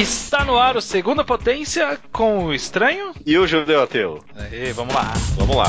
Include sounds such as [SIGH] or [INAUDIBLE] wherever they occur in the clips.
Está no ar o Segunda Potência com o Estranho e o Judeu Ateu. Aí, vamos lá. Vamos lá.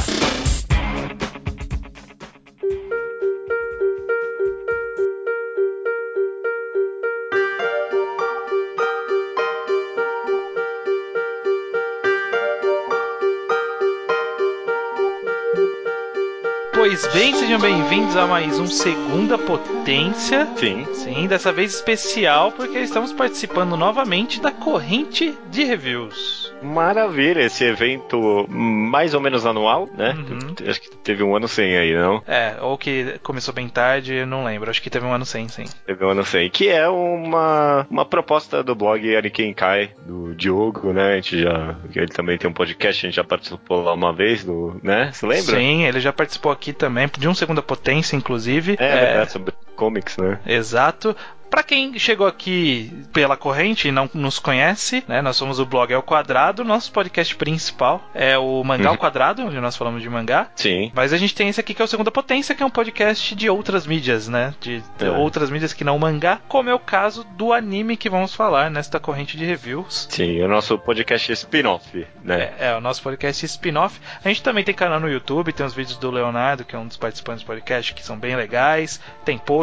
Bem, sejam bem-vindos a mais um Segunda Potência. Sim. Sim, dessa vez especial, porque estamos participando novamente da corrente de reviews. Maravilha, esse evento mais ou menos anual, né? Uhum. Acho que teve um ano sem aí, não? É, ou que começou bem tarde, não lembro. Acho que teve um ano sem, sim. Teve um ano sem. Que é uma, uma proposta do blog Ariken Kai, do Diogo, né? A gente já. Ele também tem um podcast, a gente já participou lá uma vez, do, né? Você lembra? Sim, ele já participou aqui também, de um Segunda Potência, inclusive. É, é... é sobre comics, né? Exato. Para quem chegou aqui pela corrente e não nos conhece, né, nós somos o blog Ao Quadrado, nosso podcast principal é o Mangá ao uhum. Quadrado, onde nós falamos de mangá. Sim. Mas a gente tem esse aqui que é o Segunda Potência, que é um podcast de outras mídias, né? De, de é. outras mídias que não mangá, como é o caso do anime que vamos falar nesta corrente de reviews. Sim, é o nosso podcast spin-off, né? É, é, o nosso podcast spin-off. A gente também tem canal no YouTube, tem os vídeos do Leonardo, que é um dos participantes do podcast, que são bem legais. Tem post,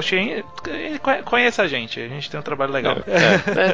conheça a gente. A gente tem um trabalho legal. É, é,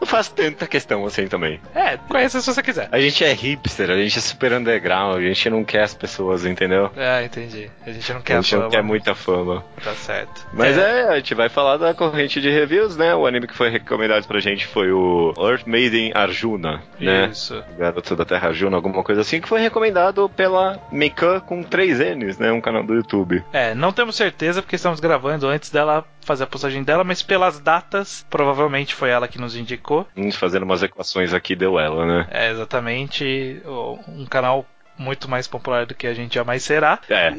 não faz tanta questão assim também. É, conheça se você quiser. A gente é hipster, a gente é super underground, a gente não quer as pessoas, entendeu? É, entendi. A gente não quer a gente não quer muita fama. Tá certo. Mas é. é. a gente vai falar da corrente de reviews, né? O anime que foi recomendado pra gente foi o Earth Maiden Arjuna, né? Isso. Garoto da Terra Arjuna, alguma coisa assim, que foi recomendado pela Mekan com 3 N's, né? Um canal do YouTube. É, não temos certeza porque estamos gravando antes dela fazer a postagem dela, mas pelas datas, provavelmente foi ela que nos indicou. Hum, fazendo umas equações aqui, deu ela, né? É, exatamente. Um canal muito mais popular do que a gente jamais será. É.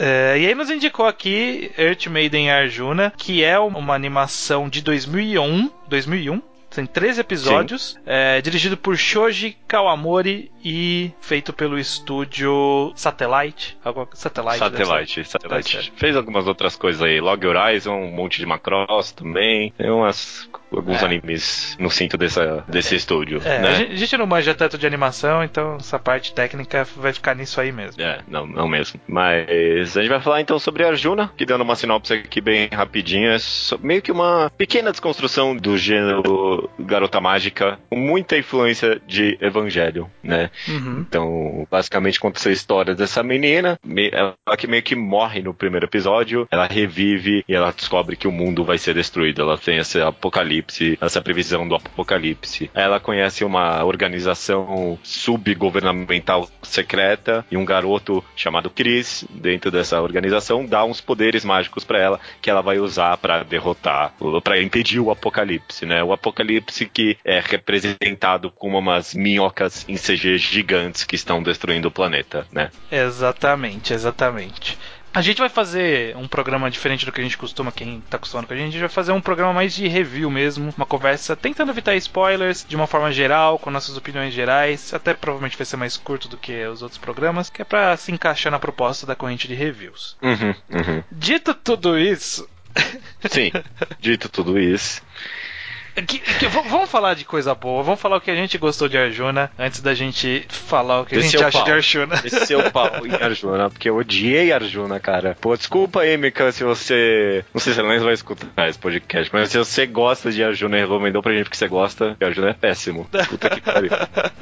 [LAUGHS] é. e aí nos indicou aqui Earth Maiden Arjuna, que é uma animação de 2001, 2001 tem 13 episódios, é, dirigido por Shoji Kawamori e feito pelo estúdio Satellite. Satellite, Satellite. Satellite. Fez algumas outras coisas aí. Log Horizon, um monte de Macross também. Tem umas alguns é. animes no cinto dessa, desse é. estúdio. É, né? a, gente, não manja tanto de animação, então essa parte técnica vai ficar nisso aí mesmo. É, não, não mesmo. Mas a gente vai falar então sobre Arjuna, que dando uma sinopse aqui bem rapidinha, é meio que uma pequena desconstrução do gênero garota mágica, com muita influência de Evangelho, né? Uhum. Então, basicamente conta essa história dessa menina, ela que meio que morre no primeiro episódio, ela revive e ela descobre que o mundo vai ser destruído, ela tem esse apocalipse apocalipse, essa previsão do apocalipse. Ela conhece uma organização subgovernamental secreta e um garoto chamado Chris, dentro dessa organização, dá uns poderes mágicos para ela que ela vai usar para derrotar, para impedir o apocalipse, né? O apocalipse que é representado como umas minhocas em CG gigantes que estão destruindo o planeta, né? Exatamente, exatamente. A gente vai fazer um programa diferente do que a gente costuma, quem tá acostumado com a gente, a gente vai fazer um programa mais de review mesmo, uma conversa tentando evitar spoilers de uma forma geral, com nossas opiniões gerais, até provavelmente vai ser mais curto do que os outros programas, que é para se encaixar na proposta da corrente de reviews. Uhum, uhum. Dito tudo isso. Sim, [LAUGHS] dito tudo isso. Que, que, vamos falar de coisa boa, vamos falar o que a gente gostou de Arjuna antes da gente falar o que Esse a gente acha pau. de Arjuna. Esse seu pau em Arjuna, porque eu odiei Arjuna, cara. Pô, desculpa aí, Mika, se você. Não sei se nem vai escutar esse podcast, mas se você gosta de Arjuna e recomendou pra gente porque você gosta, Arjuna é péssimo. Puta que pariu.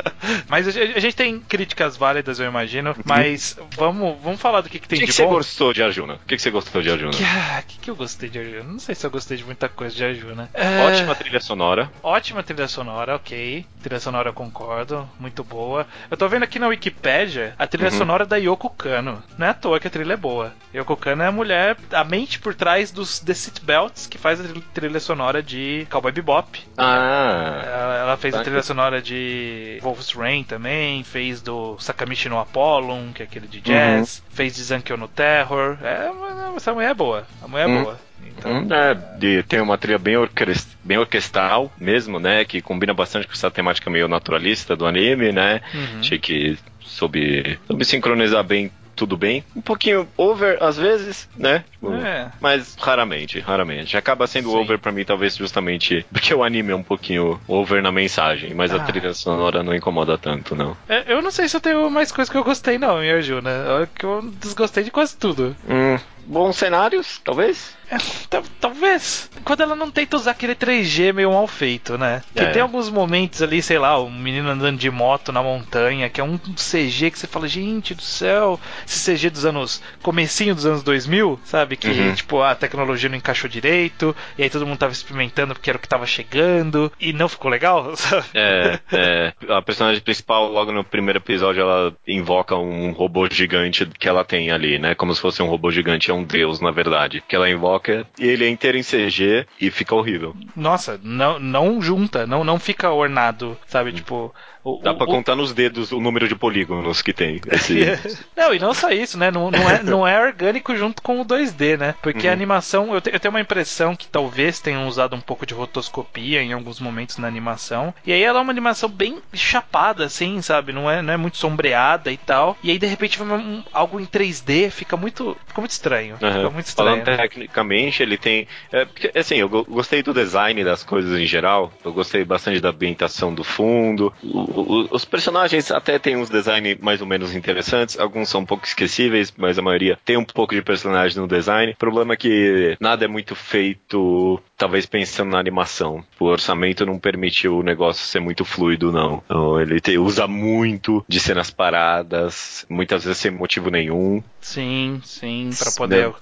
[LAUGHS] mas a, gente tem críticas válidas, eu imagino, mas vamos, vamos falar do que, que tem que de que bom. O que você gostou de Arjuna? O que, que você gostou de Arjuna? O que, ah, que, que eu gostei de Arjuna? Não sei se eu gostei de muita coisa de Arjuna. Ótima trilha sonora. Ótima trilha sonora, ok. Trilha sonora eu concordo, muito boa. Eu tô vendo aqui na Wikipedia a trilha uhum. sonora da Yoko Kano. Não é à toa que a trilha é boa. Yoko Kano é a mulher, a mente por trás dos The Seatbelts, que faz a trilha sonora de Cowboy Bebop. Ah. Ela, ela fez tá a trilha sonora de Wolf's Rain também, fez do Sakamichi no Apollon, que é aquele de jazz, uhum. fez de Zankyo no Terror. É, essa mulher é boa. A mulher é uhum. boa. Então... É, de, tem uma trilha bem, orquest, bem orquestral mesmo, né? Que combina bastante com essa temática meio naturalista do anime, né? Uhum. Achei que soube, soube sincronizar bem tudo bem. Um pouquinho over às vezes, né? Tipo, É. Mas raramente, raramente. Acaba sendo Sim. over pra mim, talvez justamente porque o anime é um pouquinho over na mensagem, mas Ah. a trilha sonora não incomoda tanto, não. É, Eu não sei se eu tenho mais coisa que eu gostei, não, em Arjuna. Que eu desgostei de quase tudo. Hum, bons cenários, talvez? É, tal- talvez. Quando ela não tenta usar aquele 3G meio mal feito, né? Que É. tem alguns momentos ali, sei lá, um menino andando de moto na montanha, que é um CG que você fala, gente do céu, esse CG dos anos. comecinho dos anos 2000, sabe? Que, Uhum. tipo, a tecnologia não encaixou direito, e aí todo mundo tava experimentando porque era o que tava chegando, e não ficou legal, [LAUGHS] sabe? É, é, a personagem principal, logo no primeiro episódio, ela invoca um robô gigante que ela tem ali, né? Como se fosse um robô gigante, é um deus, na verdade. Que ela invoca e ele é inteiro em CG e fica horrível. Nossa, não, não junta, não, não fica ornado, sabe? Tipo. O, Dá o- pra o- contar nos dedos o número de polígonos que tem. Esse... [LAUGHS] Não, e não só isso, né? Não, não, é, [LAUGHS] não é orgânico junto com o 2D, né? Porque a Uhum. animação, eu, te- eu tenho uma impressão que talvez tenham usado um pouco de rotoscopia em alguns momentos na animação. E aí ela é uma animação bem chapada, assim, sabe? Não é, não é muito sombreada e tal. E aí de repente um- algo em 3D, fica muito, fica muito estranho. Aham. Fica muito estranho. Falando tecnicamente, ele tem. É, porque, assim, eu go- gostei do design das coisas em geral. Eu gostei bastante da ambientação do fundo. O- o- os personagens até têm uns design mais ou menos interessantes. Alguns são um pouco esquecíveis, mas a maioria tem um pouco de personagem no design. O problema é que nada é muito feito, talvez pensando na animação. O orçamento não permitiu o negócio ser muito fluido, não. Então, ele te- usa muito de cenas paradas, muitas vezes sem motivo nenhum. Sim, sim, Pra poder Né?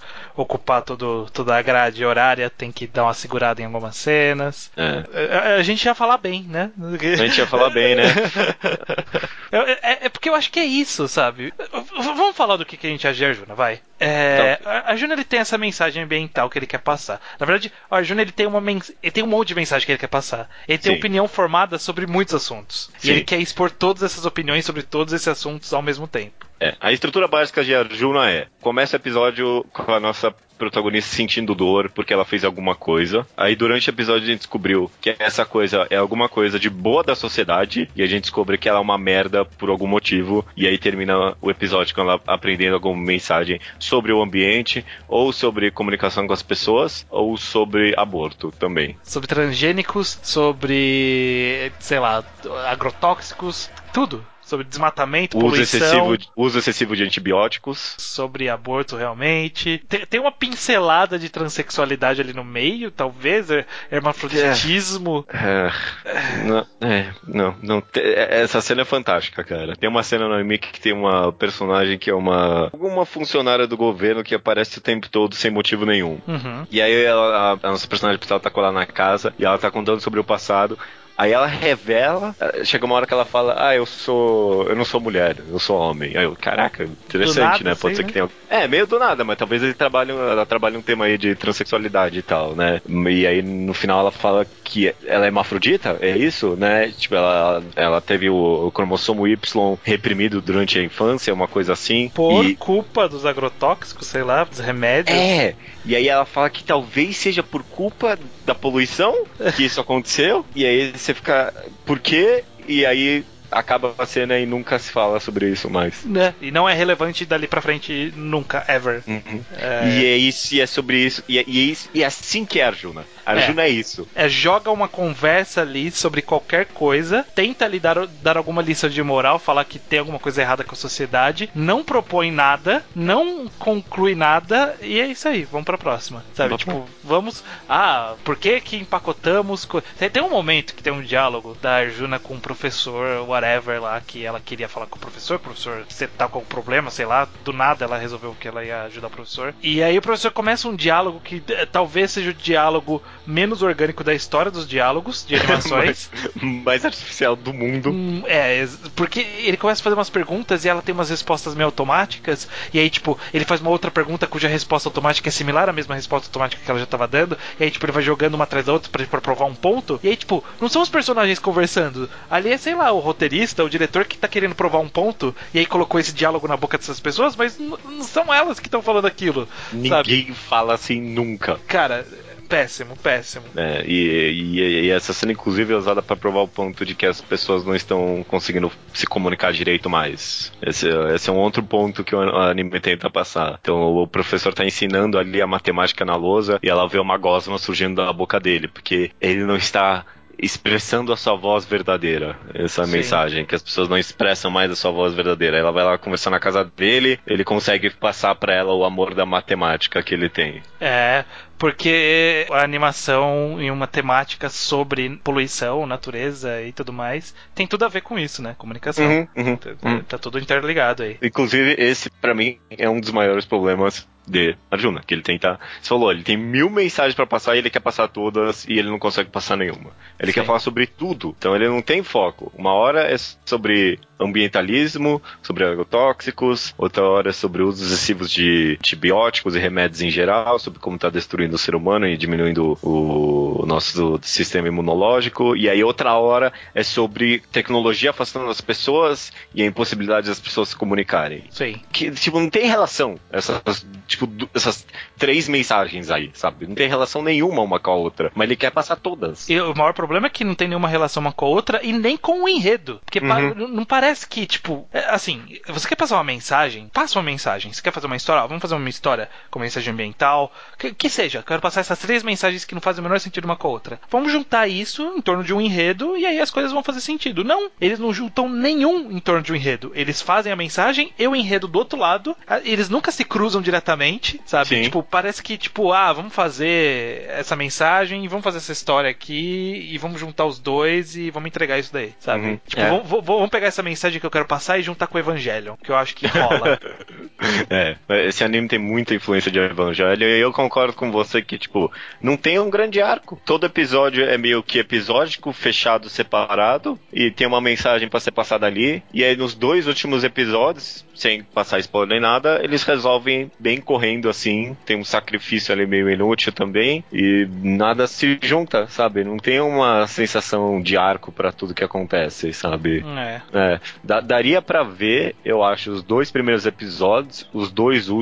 Ocupar todo, toda a grade horária, tem que dar uma segurada em algumas cenas. É. A, a gente ia falar bem, né? A gente ia falar bem, né? [LAUGHS] Eu- É, é porque eu acho que é isso, sabe? Vamos falar do que, que a gente acha de Arjuna, vai. É, a Arjuna ele tem essa mensagem ambiental que ele quer passar. Na verdade, o Arjuna ele tem, uma mens- ele tem um monte de mensagem que ele quer passar. Ele tem Sim. opinião formada sobre muitos assuntos. Sim. E ele quer expor todas essas opiniões sobre todos esses assuntos ao mesmo tempo. É, a estrutura básica de Arjuna é: começa o episódio com a nossa protagonista sentindo dor porque ela fez alguma coisa. Aí durante o episódio a gente descobriu que essa coisa é alguma coisa de boa da sociedade e a gente descobre que ela é uma merda por algum motivo. E aí termina o episódio com ela aprendendo alguma mensagem sobre o ambiente, ou sobre comunicação com as pessoas, ou sobre aborto também. Sobre transgênicos, sobre, sei lá, agrotóxicos, tudo. Sobre desmatamento, Uso poluição. excessivo, uso excessivo de antibióticos. sobre aborto realmente. Tem, tem uma pincelada de transexualidade ali no meio, talvez, é- hermafroditismo. É, não, é, não, não é, essa cena é fantástica, cara. Tem uma cena no anime que tem uma personagem que é uma alguma funcionária do governo que aparece o tempo todo sem motivo nenhum. Uhum. E aí ela, a, a nossa personagem principal tá com ela na casa e ela tá contando sobre o passado. Aí ela revela, chega uma hora que ela fala, ah, eu sou. eu não sou mulher, eu sou homem. Aí eu, caraca, interessante, nada, né? Pode assim, ser que tenha. É, meio do nada, mas talvez ele trabalhe, ela trabalhe um tema aí de transexualidade e tal, né? E aí no final ela fala que ela é hermafrodita, é isso, né? Tipo, ela, ela teve o, o cromossomo Y reprimido durante a infância, uma coisa assim. Por e... culpa dos agrotóxicos, sei lá, dos remédios. É, e aí ela fala que talvez seja por culpa da poluição que isso aconteceu, e aí você fica, por quê? E aí acaba a cena e nunca se fala sobre isso mais. Né? E não é relevante dali pra frente nunca, ever. É. E é isso, e é sobre isso, e é, e é isso, e é assim que é Arjuna. Arjuna é, isso. É, joga uma conversa ali sobre qualquer coisa, tenta ali dar, dar alguma lição de moral, falar que tem alguma coisa errada com a sociedade, não propõe nada, não conclui nada, e é isso aí, vamos pra próxima. Sabe? Tipo, vamos. Ah, por que que empacotamos. co- Tem, tem um momento que tem um diálogo da Arjuna com um professor, whatever lá, que ela queria falar com o professor, professor, você tá com algum problema, sei lá, do nada ela resolveu que ela ia ajudar o professor. E aí o professor começa um diálogo que eh, talvez seja o diálogo menos orgânico da história dos diálogos de [LAUGHS] animações. mais, mais artificial do mundo. Hum, é, porque ele começa a fazer umas perguntas e ela tem umas respostas meio automáticas. E aí, tipo, ele faz uma outra pergunta cuja resposta automática é similar à mesma resposta automática que ela já tava dando. E aí, tipo, ele vai jogando uma atrás da outra pra, pra provar um ponto. E aí, tipo, não são os personagens conversando. Ali é, sei lá, o roteirista, o diretor que tá querendo provar um ponto. E aí colocou esse diálogo na boca dessas pessoas, mas não são elas que estão falando aquilo. Sabe? Ninguém fala assim nunca. Cara, péssimo, péssimo. É, e, e, e, essa cena, inclusive, é usada para provar o ponto de que as pessoas não estão conseguindo se comunicar direito mais. Esse, esse é um outro ponto que o anime tenta passar. Então, o professor está ensinando ali a matemática na lousa e ela vê uma gosma surgindo da boca dele, porque ele não está expressando a sua voz verdadeira. Essa Sim. mensagem, que as pessoas não expressam mais a sua voz verdadeira. Ela vai lá conversar na casa dele, ele consegue passar para ela o amor da matemática que ele tem. É, porque a animação em uma temática sobre poluição, natureza e tudo mais tem tudo a ver com isso, né? Comunicação. Uhum, uhum, tá, uhum. tá tudo interligado aí. Inclusive, esse para mim é um dos maiores problemas de Arjuna, que ele tenta. Você falou, ele tem mil mensagens para passar e ele quer passar todas e ele não consegue passar nenhuma. Ele Sim. quer falar sobre tudo, então ele não tem foco. Uma hora é sobre ambientalismo, sobre agrotóxicos, outra hora é sobre usos excessivos de antibióticos e remédios em geral, sobre como está destruindo o ser humano e diminuindo o, nosso sistema imunológico, e aí outra hora é sobre tecnologia afastando as pessoas e a impossibilidade das pessoas se comunicarem. Sim. Que, tipo, não tem relação essas, tipo, essas três mensagens aí, sabe? Não tem relação nenhuma uma com a outra, mas ele quer passar todas. E o maior problema é que não tem nenhuma relação uma com a outra e nem com o enredo, porque uhum. não parece parece que, tipo, é, assim, você quer passar uma mensagem? Passa uma mensagem. Você quer fazer uma história? vamos fazer uma história com mensagem ambiental. Que, que seja, quero passar essas três mensagens que não fazem o menor sentido uma com a outra. Vamos juntar isso em torno de um enredo e aí as coisas vão fazer sentido. Não, eles não juntam nenhum em torno de um enredo. Eles fazem a mensagem e o enredo do outro lado. Eles nunca se cruzam diretamente, sabe? Sim. Tipo, parece que, tipo, ah, vamos fazer essa mensagem e vamos fazer essa história aqui e vamos juntar os dois e vamos entregar isso daí, sabe? Uhum. Tipo, é. vamos, vamos pegar essa mensagem mensagem que eu quero passar e juntar com o Evangelho, que eu acho que rola. [LAUGHS] é, esse anime tem muita influência de Evangelho e eu concordo com você que, tipo, não tem um grande arco. Todo episódio é meio que episódico, fechado, separado, e tem uma mensagem para ser passada ali. E aí nos dois últimos episódios, sem passar spoiler nem nada, eles resolvem bem correndo assim. Tem um sacrifício ali meio inútil também, e nada se junta, sabe? Não tem uma sensação de arco para tudo que acontece, sabe? É. é daria para ver, eu acho, os dois primeiros episódios, os dois últimos,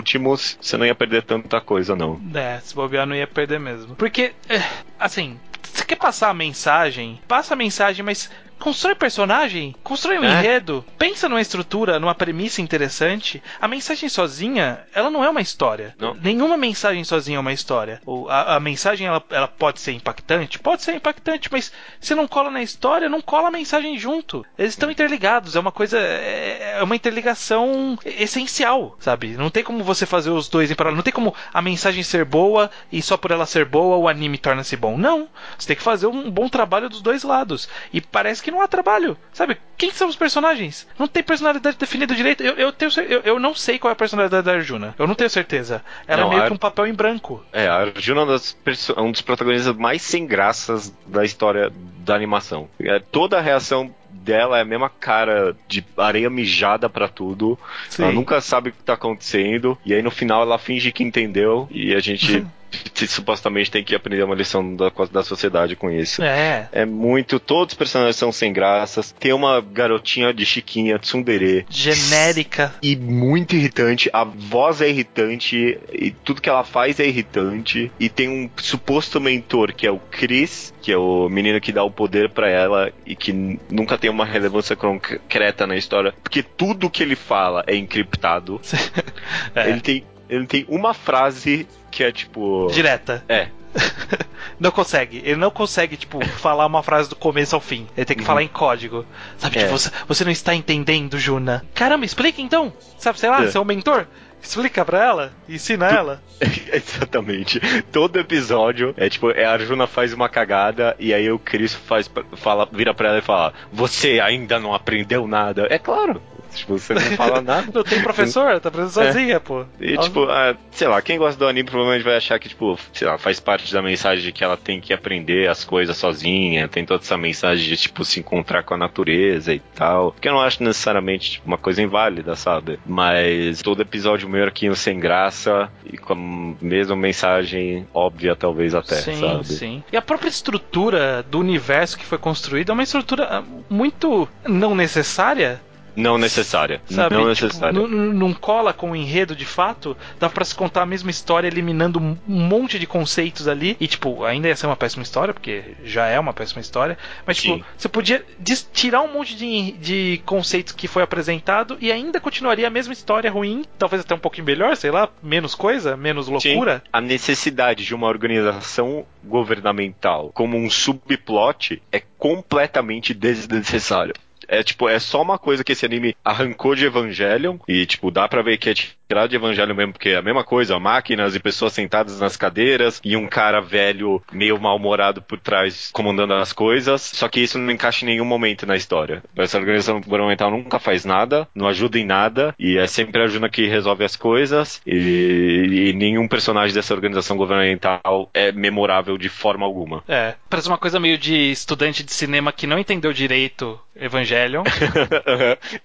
você não ia perder tanta coisa, não. É, se bobear não ia perder mesmo. Porque, é, assim, você quer passar a mensagem? Passa a mensagem, mas Constrói personagem, constrói um é. enredo, pensa numa estrutura, numa premissa interessante. A mensagem sozinha, ela não é uma história. Não. Nenhuma mensagem sozinha é uma história. A, a mensagem, ela, ela, pode ser impactante? Pode ser impactante, mas se não cola na história, não cola a mensagem junto. Eles estão interligados, é uma coisa. É, é uma interligação essencial, sabe? Não tem como você fazer os dois em paralelo. Não tem como a mensagem ser boa e só por ela ser boa o anime torna-se bom. Não. Você tem que fazer um bom trabalho dos dois lados. E parece que que não há trabalho. Sabe? Quem são os personagens? Não tem personalidade definida direito. Eu, eu, tenho, eu, eu não sei qual é a personalidade da Arjuna. Eu não tenho certeza. Ela não, é meio a... que um papel em branco. É, a Arjuna é um dos protagonistas mais sem graças da história da animação. É, toda a reação dela é a mesma cara de areia mijada para tudo. Sim. Ela nunca sabe o que tá acontecendo. E aí no final ela finge que entendeu. E a gente [LAUGHS] supostamente tem que aprender uma lição da, da sociedade com isso. É. É muito. Todos os personagens são sem graças. Tem uma garotinha de Chiquinha, tsundere. Genérica. E muito irritante. A voz é irritante. E tudo que ela faz é irritante. E tem um suposto mentor que é o Chris, que é o menino que dá o poder para ela e que nunca tem uma relevância concreta na história. Porque tudo que ele fala é encriptado. [LAUGHS] é. Ele tem ele tem uma frase que é tipo. Direta. É. [LAUGHS] não consegue. Ele não consegue, tipo, falar uma frase do começo ao fim. Ele tem que uhum. falar em código. Sabe, é. tipo, você, você não está entendendo, Juna. Caramba, explica então. Sabe, sei lá, é. você é um mentor? Explica pra ela, ensina ela. [LAUGHS] Exatamente. Todo episódio é tipo, é, a Arjuna faz uma cagada e aí o Chris faz, fala, vira pra ela e fala: Você ainda não aprendeu nada. É claro, Tipo, você não fala [LAUGHS] nada. não tem professor, tá aprendendo é. sozinha, pô. E, tipo, ah, sei lá, quem gosta do anime provavelmente vai achar que, tipo, sei lá, faz parte da mensagem de que ela tem que aprender as coisas sozinha, tem toda essa mensagem de, tipo, se encontrar com a natureza e tal. Que eu não acho necessariamente, tipo, uma coisa inválida, sabe? Mas todo episódio meio aqui sem graça e com a mesma mensagem óbvia, talvez até, sim, sabe? Sim, E a própria estrutura do universo que foi construído é uma estrutura ah, muito não necessária, Não necessária. Sabe? Não Tipo, necessária. não, cola com o enredo de fato, dá pra se contar a mesma história, eliminando um monte de conceitos ali. E, tipo, ainda ia ser uma péssima história, porque já é uma péssima história. Mas, tipo, Sim. você podia tirar um monte de, de conceitos que foi apresentado e ainda continuaria a mesma história ruim, talvez até um pouquinho melhor, sei lá, menos coisa, menos loucura. A necessidade de uma organização governamental como um subplot é completamente desnecessário. É tipo, é só uma coisa que esse anime arrancou de Evangelion e tipo, dá pra ver que é tirado de Evangelion mesmo, porque é a mesma coisa, máquinas e pessoas sentadas nas cadeiras e um cara velho meio mal-humorado por trás comandando as coisas, só que isso não encaixa em nenhum momento na história. Essa organização governamental nunca faz nada, não ajuda em nada e é sempre a Juna que resolve as coisas e, e nenhum personagem dessa organização governamental é memorável de forma alguma. É, parece uma coisa meio de estudante de cinema que não entendeu direito Evangelion. [LAUGHS]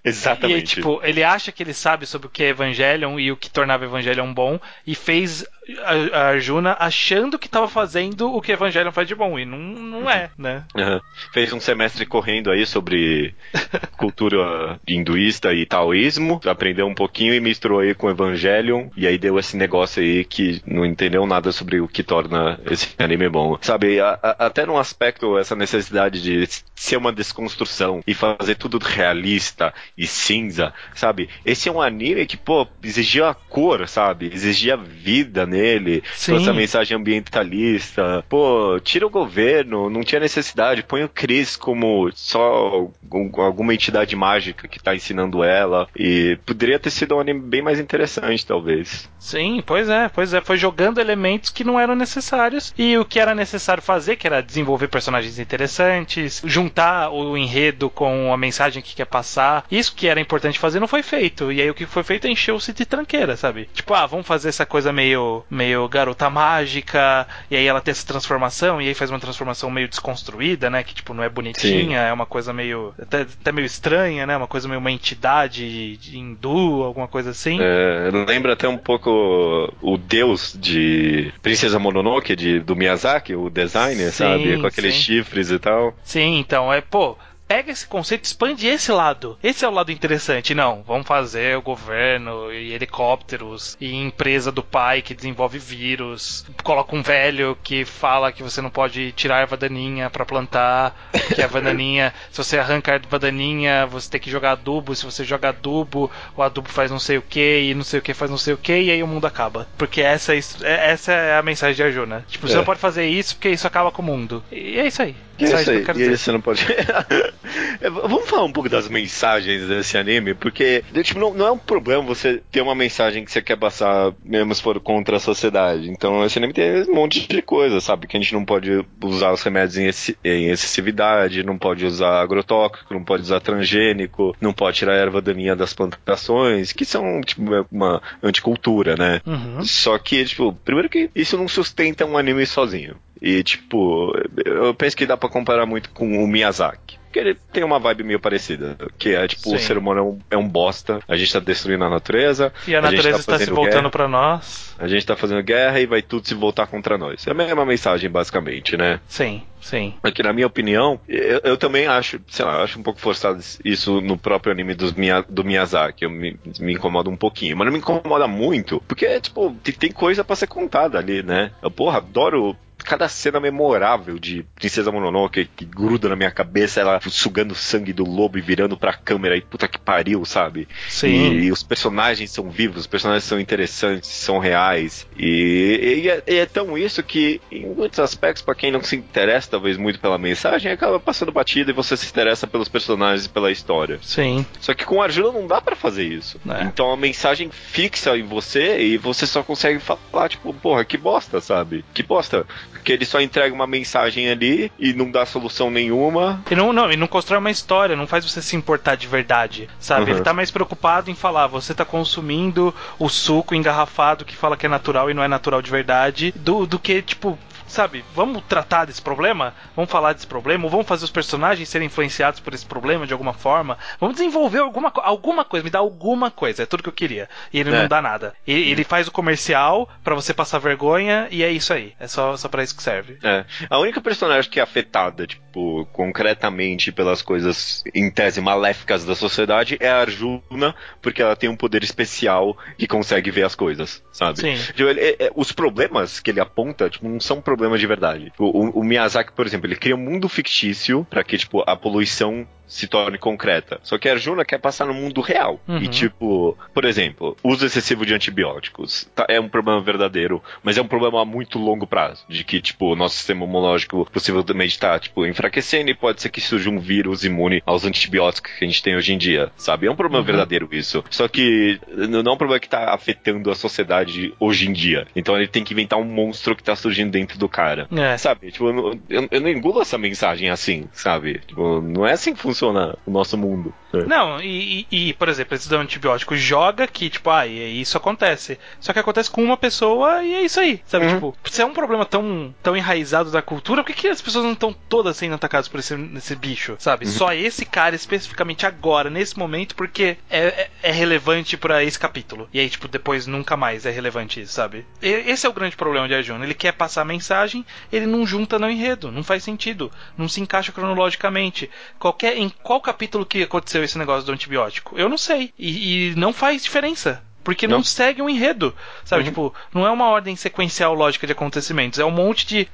E Exatamente. aí, tipo, ele acha que ele sabe sobre o que é Evangelion e o que tornava Evangelion bom e fez a, a Arjuna achando que tava fazendo o que Evangelion faz de bom e não, não é, né? Aham. Fez um semestre correndo aí sobre [LAUGHS] cultura hinduísta e taoísmo, aprendeu um pouquinho e misturou aí com Evangelion, e aí deu esse negócio aí que não entendeu nada sobre o que torna esse [LAUGHS] anime bom. Sabe, a- a- até num aspecto, essa necessidade de ser uma desconstrução e fazer tudo realista e cinza, sabe? Esse é um anime que, pô, exigia a cor, sabe? Exigia vida nele, Sim. essa mensagem ambientalista. Pô, tira o governo, não tinha necessidade. Põe o Chris como só algum- alguma entidade mágica que tá ensinando ela. E poderia ter sido um anime bem mais interessante, talvez. Sim, pois é, pois é, foi jogando elementos que não eram necessários e o que era necessário fazer, que era desenvolver personagens interessantes, juntar o enredo com a mensagem que quer passar. Isso que era importante fazer não foi feito. E aí o que foi feito é encher o de tranqueira, sabe? Tipo, ah, vamos fazer essa coisa meio meio garota mágica, e aí ela tem essa transformação e aí faz uma transformação meio desconstruída, né, que tipo não é bonitinha, é uma coisa meio até, até meio estranha, né? Uma coisa meio uma entidade de hindu, alguma coisa assim. É, lembra até um pouco o deus de Princesa Mononoke, de, do Miyazaki, o designer, Sim, sabe? Com aqueles sim. chifres e tal. Sim, então é, pô, pega esse conceito, expande esse lado. Esse é o lado interessante. Não, vamos fazer o governo e helicópteros e empresa do pai que desenvolve vírus. Coloca um velho que fala que você não pode tirar a erva daninha pra plantar, que a erva [LAUGHS] daninha, se você arranca a erva daninha, você tem que jogar adubo, se você joga adubo, o adubo faz não sei o que e não sei o que faz não sei o que e aí o mundo acaba. Porque essa é, é- essa é a mensagem de Arjuna. Tipo, você É. não pode fazer isso porque isso acaba com o mundo. E é isso aí. E Só é isso que aí, quero e dizer. você não pode. [LAUGHS] É, Vamos falar um pouco das mensagens desse anime, porque tipo, não, não é um problema você ter uma mensagem que você quer passar, mesmo se for contra a sociedade. Então, esse anime tem um monte de coisa, sabe? Que a gente não pode usar os remédios em, exce- em excessividade, não pode usar agrotóxico, não pode usar transgênico, não pode tirar a erva daninha das plantações, que são, tipo, uma anticultura, né? Uhum. Só que, tipo, primeiro que isso não sustenta um anime sozinho. E, tipo, eu penso que dá pra comparar muito com o Miyazaki. Porque ele tem uma vibe meio parecida. Que é, tipo, o Sim. ser humano é um, é um bosta. A gente tá destruindo a natureza. E a natureza tá está se voltando pra nós. A gente tá fazendo guerra e vai tudo se voltar contra nós. É a mesma mensagem, basicamente, né? Sim, sim. Porque, na minha opinião, eu, eu também acho, sei lá, eu acho um pouco forçado isso no próprio anime dos do Miyazaki. Eu me, me incomoda um pouquinho. Mas não me incomoda muito, porque, tipo, tem, tem coisa pra ser contada ali, né? Eu, porra, adoro cada cena memorável de Princesa Mononoke que gruda na minha cabeça, ela sugando o sangue do lobo e virando pra câmera e puta que pariu, sabe? Sim. E, e os personagens são vivos, os personagens são interessantes, são reais. E, e é, e é tão isso que, em muitos aspectos, pra quem não se interessa talvez muito pela mensagem, acaba passando batida e você se interessa pelos personagens e pela história. Sim. Só que com Arjuna não dá pra fazer isso. É. Então a mensagem fixa em você e você só consegue falar, tipo, porra, que bosta, sabe? Que bosta. Que ele só entrega uma mensagem ali e não dá solução nenhuma. E não, não, e não constrói uma história, não faz você se importar de verdade, sabe? Uhum. Ele tá mais preocupado em falar, você tá consumindo o suco engarrafado que fala que é natural e não é natural de verdade, do, do que, tipo, sabe, vamos tratar desse problema? Vamos falar desse problema? Ou vamos fazer os personagens serem influenciados por esse problema de alguma forma? Vamos desenvolver alguma, alguma coisa, me dá alguma coisa, é tudo que eu queria. E ele É. não dá nada. Ele, ele faz o comercial pra você passar vergonha e é isso aí. É só, só pra isso que serve. É. A única personagem que é afetada, tipo, tipo, concretamente pelas coisas em tese maléficas da sociedade é a Arjuna, porque ela tem um poder especial e consegue ver as coisas, sabe? Sim. Tipo, ele- é- é- os problemas que ele aponta, tipo, não são problemas de verdade. Tipo, O, o Miyazaki, por exemplo, ele cria um mundo fictício para que, tipo, a poluição se torne concreta. Só que a Arjuna quer passar no mundo real. Uhum. E, tipo, por exemplo, uso excessivo de antibióticos tá- é um problema verdadeiro, mas é um problema a muito longo prazo. De que, tipo, o nosso sistema imunológico possivelmente tá, tipo, enfraquecendo e pode ser que surja um vírus imune aos antibióticos que a gente tem hoje em dia, sabe? É um problema Uhum. verdadeiro isso. Só que não é um problema que tá afetando a sociedade hoje em dia. Então ele tem que inventar um monstro que tá surgindo dentro do cara. É. Sabe? Tipo, eu, não- eu, eu não engulo essa mensagem assim, sabe? Tipo, não é assim que funciona o nosso mundo. É. Não, e, e- por exemplo, dão antibiótico, joga que, tipo, ah, e isso acontece. Só que acontece com uma pessoa e é isso aí. Sabe, Uhum. tipo, se é um problema tão, tão enraizado da cultura, por que, que as pessoas não estão todas sendo atacadas por esse, esse bicho? Sabe? Só esse cara especificamente agora, nesse momento, porque é, é, é relevante pra esse capítulo. E aí, tipo, depois nunca mais é relevante isso, sabe? E- esse é o grande problema de Arjuna. Ele quer passar a mensagem, ele não junta no enredo, não faz sentido, não se encaixa cronologicamente. Qualquer, em qual capítulo que aconteceu esse negócio do antibiótico? Eu não sei. E, e não faz diferença. Porque não, Não. segue um enredo. Sabe, Uhum. tipo, não é uma ordem sequencial lógica de acontecimentos. É um monte de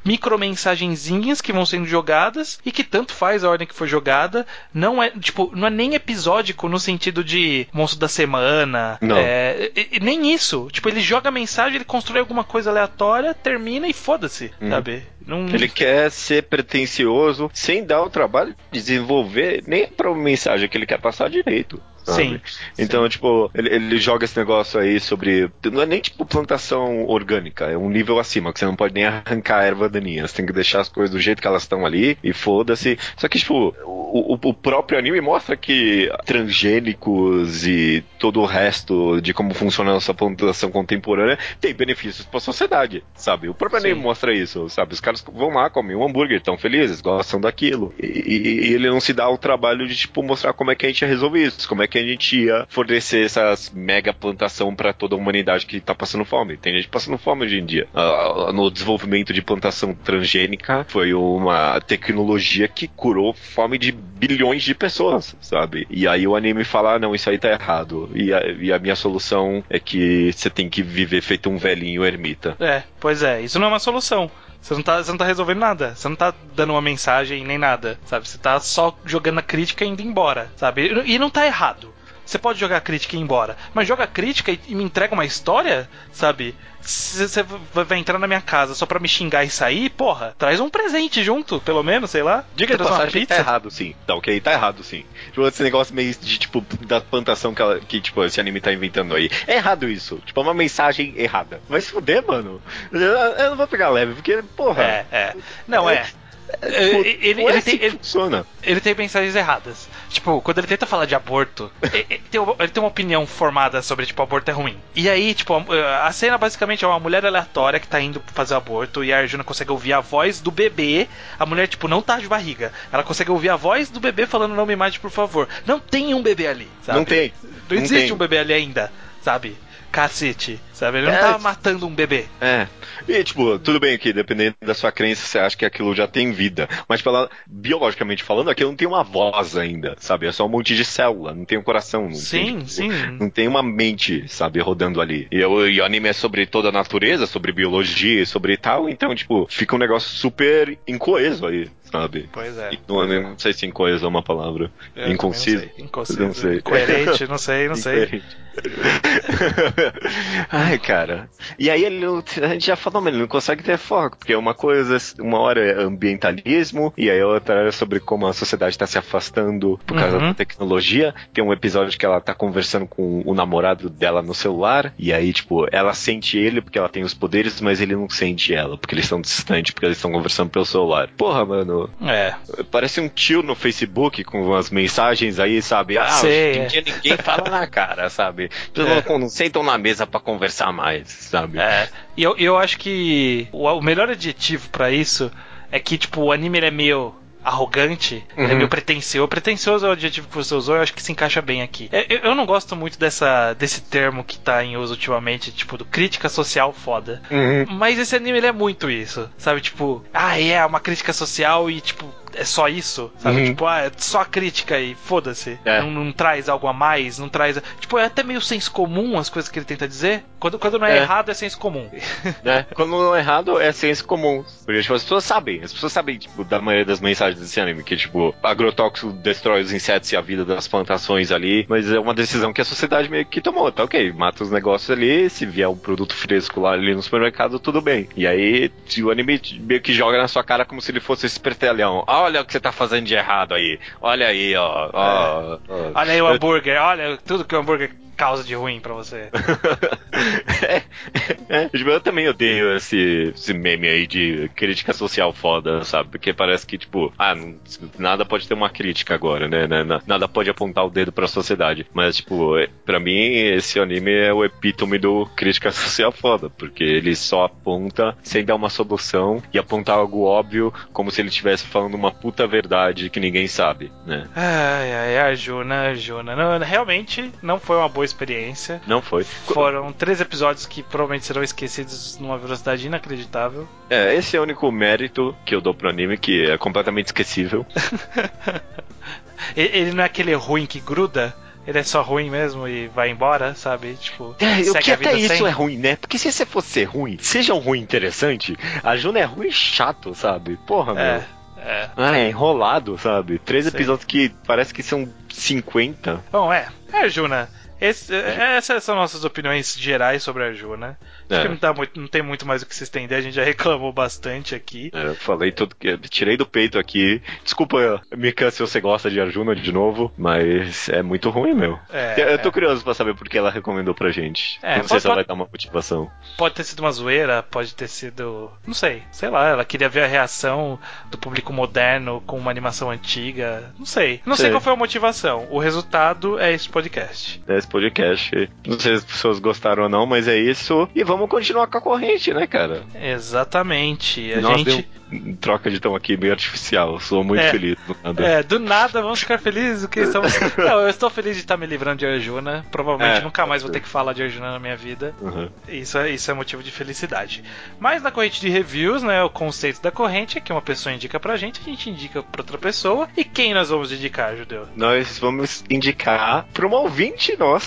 micromensagenzinhas que vão sendo jogadas e que tanto faz a ordem que foi jogada. Não é, tipo, não é nem episódico no sentido de monstro da semana. Não. É, e- e nem isso. Tipo, ele joga a mensagem, ele constrói alguma coisa aleatória, termina e foda-se, Uhum. sabe? Não, Ele quer ser pretencioso sem dar o trabalho de desenvolver nem pra mensagem que ele quer passar direito. Sabe? Sim. Então, tipo, ele, ele joga esse negócio aí sobre. Não é nem tipo plantação orgânica, é um nível acima, que você não pode nem arrancar a erva daninha. Você tem que deixar as coisas do jeito que elas estão ali e foda-se. Só que, tipo, o, o- o próprio anime mostra que transgênicos e todo o resto de como funciona a nossa plantação contemporânea tem benefícios pra sociedade, sabe? O próprio anime Sim. mostra isso, sabe? Os caras vão lá, comem um hambúrguer, estão felizes, gostam daquilo. E, e- e ele não se dá o trabalho de, tipo, mostrar como é que a gente ia resolver isso, como é que a gente ia fornecer essas mega plantação pra toda a humanidade que tá passando fome. Tem gente passando fome hoje em dia. No desenvolvimento de plantação transgênica foi uma tecnologia que curou fome de bilhões de pessoas, sabe? E aí o anime fala, ah, não, isso aí tá errado. E a, e a minha solução é que você tem que viver feito um velhinho ermita. É, pois é, isso não é uma solução. Você não, tá, você não tá resolvendo nada. Você não tá dando uma mensagem nem nada, sabe? Você tá só jogando a crítica e indo embora, sabe? E não tá errado. Você pode jogar crítica e ir embora. Mas joga crítica e, e me entrega uma história, sabe? Você vai entrar na minha casa só pra me xingar e sair, porra, traz um presente junto, pelo menos, sei lá. Diga de passagem, tá errado sim. Tá ok, tá errado sim. Tipo, esse negócio meio de, tipo, da plantação que, ela- que, tipo, esse anime tá inventando aí. É errado isso. Tipo, é uma mensagem errada. Vai se fuder, mano. Eu, eu não vou pegar leve, porque, porra. É, é. Não, é. é, tipo, ele- é ele assim tem- ele- funciona. ele tem mensagens erradas. Tipo, quando ele tenta falar de aborto, ele, [LAUGHS] tem uma, ele tem uma opinião formada sobre, tipo, aborto é ruim. E aí, tipo, a, a cena basicamente é uma mulher aleatória que tá indo fazer aborto e a Arjuna consegue ouvir a voz do bebê. A mulher, tipo, não tá de barriga. Ela consegue ouvir a voz do bebê falando não me mate, por favor. Não tem um bebê ali, sabe? Não tem. Não não existe tem. um bebê ali ainda, sabe? Cacete, sabe? Ele não É, tá matando um bebê. É. E, tipo, tudo bem que, dependendo da sua crença, você acha que aquilo já tem vida. Mas, pela, biologicamente falando, aquilo não tem uma voz ainda, sabe? É só um monte de célula, não tem um coração. Não Sim, tem, tipo, sim. Não tem uma mente, sabe, rodando ali. E, o- e o anime é sobre toda a natureza, sobre biologia, sobre tal, então, tipo, fica um negócio super incoeso aí, sabe? Pois é. Não, eu não sei se incoeso é uma palavra. Eu Inconciso. Não sei. Inconciso. Não sei. Incoerente, não sei, não sei. [LAUGHS] Ai, cara. E aí ele não, a gente já falou, mas ele não consegue ter foco, porque uma coisa, uma hora é ambientalismo, e aí outra é sobre como a sociedade está se afastando por causa Uhum. da tecnologia. Tem um episódio que ela tá conversando com o namorado dela no celular, e aí, tipo, ela sente ele porque ela tem os poderes, mas ele não sente ela, porque eles estão distantes, porque eles estão conversando pelo celular. Porra, mano, É. parece um tio no Facebook com as mensagens aí, sabe? Ah, Sei, hoje em é. dia ninguém fala na cara, sabe? [LAUGHS] É. não, sentam na mesa pra conversar mais, sabe? É. E eu, eu acho que o, o melhor adjetivo pra isso é que, tipo, o anime é meio arrogante, ele é Uhum. meio pretencioso. Pretencioso é o adjetivo que você usou, eu acho que se encaixa bem aqui. Eu, eu- eu não gosto muito dessa, desse termo que tá em uso ultimamente, tipo, do crítica social foda. Uhum. Mas esse anime ele é muito isso, sabe? Tipo, ah, é uma crítica social e, tipo, é só isso, sabe? Uhum. Tipo, ah, é só a crítica e foda-se. É. Não, não traz algo a mais, não traz. Tipo, é até meio senso comum as coisas que ele tenta dizer. Quando, quando não é, É. errado, é senso comum. [LAUGHS] né? Quando não é errado, é senso comum. Porque, tipo, as pessoas sabem. As pessoas sabem, tipo, da maioria das mensagens desse anime. Que, tipo, agrotóxico destrói os insetos e a vida das plantações ali. Mas é uma decisão que a sociedade meio que tomou. Tá ok, mata os negócios ali. Se vier um produto fresco lá ali no supermercado, tudo bem. E aí, se o anime meio que joga na sua cara como se ele fosse esse espertalhão. Olha o que você tá fazendo de errado aí. Olha aí, ó. ó, ó. Olha aí o hambúrguer, olha tudo que o hambúrguer causa de ruim pra você. [LAUGHS] é, é, tipo, eu também odeio esse, esse meme aí de crítica social foda, sabe? Porque parece que, tipo, ah, nada pode ter uma crítica agora, né? Na- Nada pode apontar o dedo pra sociedade. Mas, tipo, é- pra mim, esse anime é o epítome do crítica [LAUGHS] social foda, porque ele só aponta sem dar uma solução e apontar algo óbvio, como se ele estivesse falando uma puta verdade que ninguém sabe, né? Ai, ai, a Juna, a Juna. Não, realmente não foi uma boa experiência. Não foi. Foram três episódios que provavelmente serão esquecidos numa velocidade inacreditável. É, esse é o único mérito que eu dou pro anime, que é completamente esquecível. [LAUGHS] Ele não é aquele ruim que gruda, ele é só ruim mesmo e vai embora, sabe? Tipo, É, o segue que a até isso sem. é ruim, né? Porque se você fosse ser ruim, seja um ruim interessante, a Juna é ruim chato, sabe? Porra, meu. É, é. Ah, é enrolado, sabe? Três Sim. episódios que parece que são 50. Bom, é. É, Juna. Esse- essas são nossas opiniões gerais sobre a Juna. Acho É. que não, tá muito, não tem muito mais o que se estender, a gente já [LAUGHS] reclamou bastante aqui. É, eu falei tudo que. Tirei do peito aqui. Desculpa, Mika, se você gosta de Arjuna de novo, mas é muito ruim, meu. É, eu tô é. curioso pra saber por que ela recomendou pra gente. É, não sei pode- se ela vai dar uma motivação. Pode ter sido uma zoeira, pode ter sido. Não sei, sei lá, ela queria ver a reação do público moderno com uma animação antiga. Não sei. Não sei, Sei. qual foi a motivação. O resultado é esse podcast. Nesse podcast. Não sei se as pessoas gostaram ou não, mas é isso. E vamos continuar com a corrente, né, cara? Exatamente. A Nossa, gente. deu troca de tom aqui meio artificial. Sou muito É. feliz. do nada. É, do nada vamos ficar felizes que estamos. [LAUGHS] Não, eu estou feliz de estar me livrando de Arjuna. Provavelmente É, nunca mais vou ter que falar de Arjuna na minha vida. Uhum. Isso é, isso é motivo de felicidade. Mas na corrente de reviews, né, o conceito da corrente é que uma pessoa indica pra gente, a gente indica pra outra pessoa. E quem nós vamos indicar, Judeu? Nós vamos indicar para uma ouvinte nossa,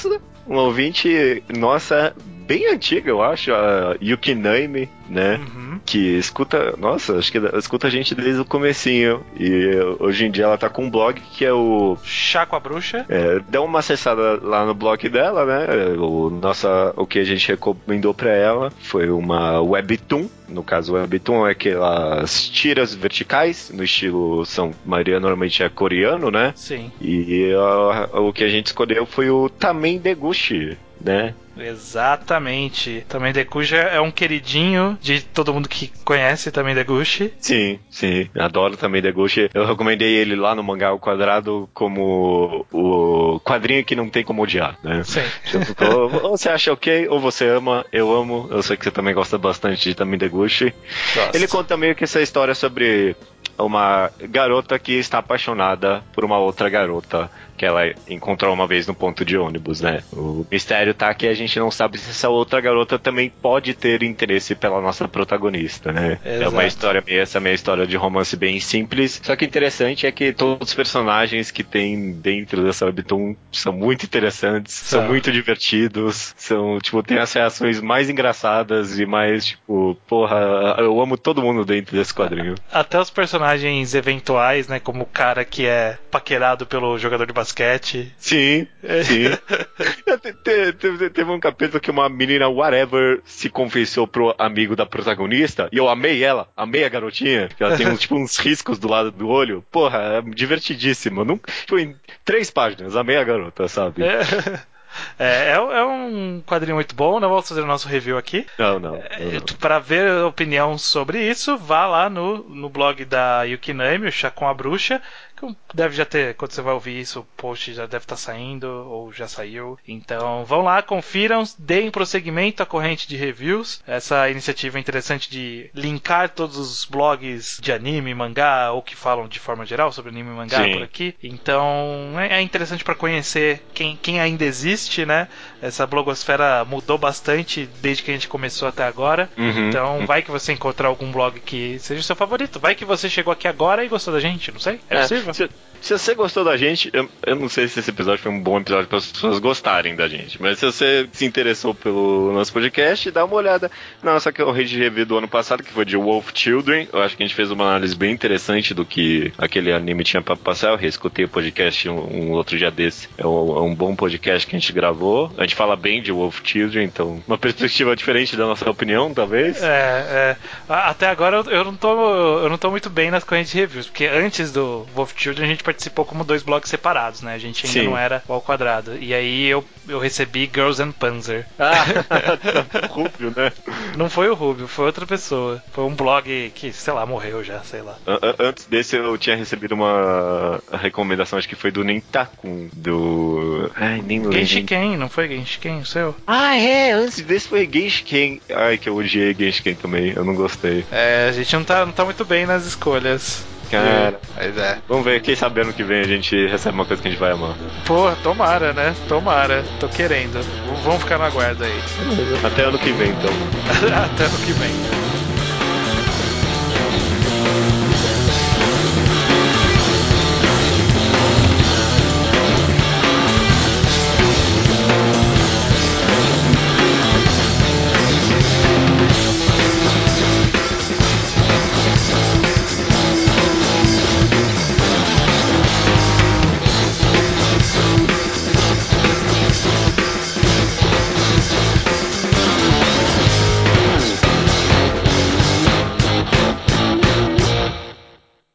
uma ouvinte nossa bem antiga, eu acho, a Yuki Naime, né? Uhum. Que escuta, nossa, acho que escuta a gente desde o comecinho. E hoje em dia ela tá com um blog que é o Chá com a bruxa. É, dá uma acessada lá no blog dela, né? O, nossa, o que a gente recomendou pra ela foi uma webtoon. No caso, webtoon é aquelas tiras verticais, no estilo São Maria, normalmente é coreano, né? Sim, E ah, o que a gente escolheu foi o Tamen Degushi, né? Exatamente. Também Dekuja é um queridinho de todo mundo que conhece também Deguchi. Sim, sim, adoro também Degushi. Eu recomendei ele lá no Mangá ao Quadrado como o quadrinho que não tem como odiar, né? Sim. Tipo, ou você acha ok, ou você ama, eu amo. Eu sei que você também gosta bastante de Tamin Deguchi. Gosto. Ele conta meio que essa história sobre uma garota que está apaixonada por uma outra garota que ela encontrou uma vez no ponto de ônibus, né? O mistério tá que a gente não sabe se essa outra garota também pode ter interesse pela nossa protagonista, né? É Exato. uma história meio essa meia história de romance bem simples, só que interessante é que todos os personagens que tem dentro dessa webtoon são muito interessantes, são São. muito divertidos, são, tipo, tem as reações mais engraçadas e mais, tipo, porra, eu amo todo mundo dentro desse quadrinho. Até os personagens eventuais, né? Como o cara que é paquerado pelo jogador de basquete. Sim, sim. [LAUGHS] Te- te- Teve um capítulo que uma menina, whatever, se confessou pro amigo da protagonista, e eu amei ela, amei a garotinha, que ela tem uns, [LAUGHS] tipo, uns riscos do lado do olho. Porra, é divertidíssimo. Nunca, tipo, em três páginas, amei a garota, sabe? É, [LAUGHS] é, é um- é um quadrinho muito bom, não vamos fazer o nosso review aqui. Não, não. não, É, não. Para ver a opinião sobre isso, vá lá no, no blog da Yukinami, o Chá com a Bruxa, deve já ter, quando você vai ouvir isso, o post já deve estar tá saindo ou já saiu. Então vão lá, confiram, deem prosseguimento à corrente de reviews. Essa iniciativa é interessante de linkar todos os blogs de anime, mangá ou que falam de forma geral sobre anime e mangá Sim. por aqui. Então é, é interessante para conhecer quem, quem ainda existe, né? Essa blogosfera mudou bastante desde que a gente começou até agora. Uhum, então vai que você encontrar algum blog que seja o seu favorito. Vai que você chegou aqui agora e gostou da gente, não sei. É, é possível. Se, se você gostou da gente, eu, eu, não sei se esse episódio foi um bom episódio para as pessoas gostarem da gente, mas se você se interessou pelo nosso podcast, dá uma olhada na nossa rede review do ano passado, que foi de Wolf Children. Eu acho que a gente fez uma análise bem interessante do que aquele anime tinha para passar. Eu reescutei o podcast um, um, outro dia desse. É um, é um, bom podcast que a gente gravou. A gente fala bem de Wolf Children, então uma perspectiva [LAUGHS] diferente da nossa opinião, talvez. É, é. Até agora eu não tô, eu não tô muito bem nas correntes de reviews, porque antes do Wolf Children a gente participou como dois blogs separados, né? A gente ainda Sim. não era ao quadrado. E aí eu, eu recebi Girls and Panzer. Ah, o [LAUGHS] [LAUGHS] Rubio, né? Não foi o Rubio, foi outra pessoa. Foi um blog que, sei lá, morreu já, sei lá. Antes desse eu tinha recebido uma recomendação, acho que foi do Nentakun, do... Ai, nem lembro. Genshiken, não foi Genshiken o seu? Ah, é, antes desse foi Genshiken. Ai, que eu odiei Genshiken também, eu não gostei. É, a gente não tá, não tá muito bem nas escolhas. Cara, mas é. Vamos ver, quem sabe ano que vem a gente recebe uma coisa que a gente vai amar. Pô, tomara, né? Tomara. Tô querendo. Vamos ficar no aguardo aí. Até ano que vem, então. [LAUGHS] Até ano que vem.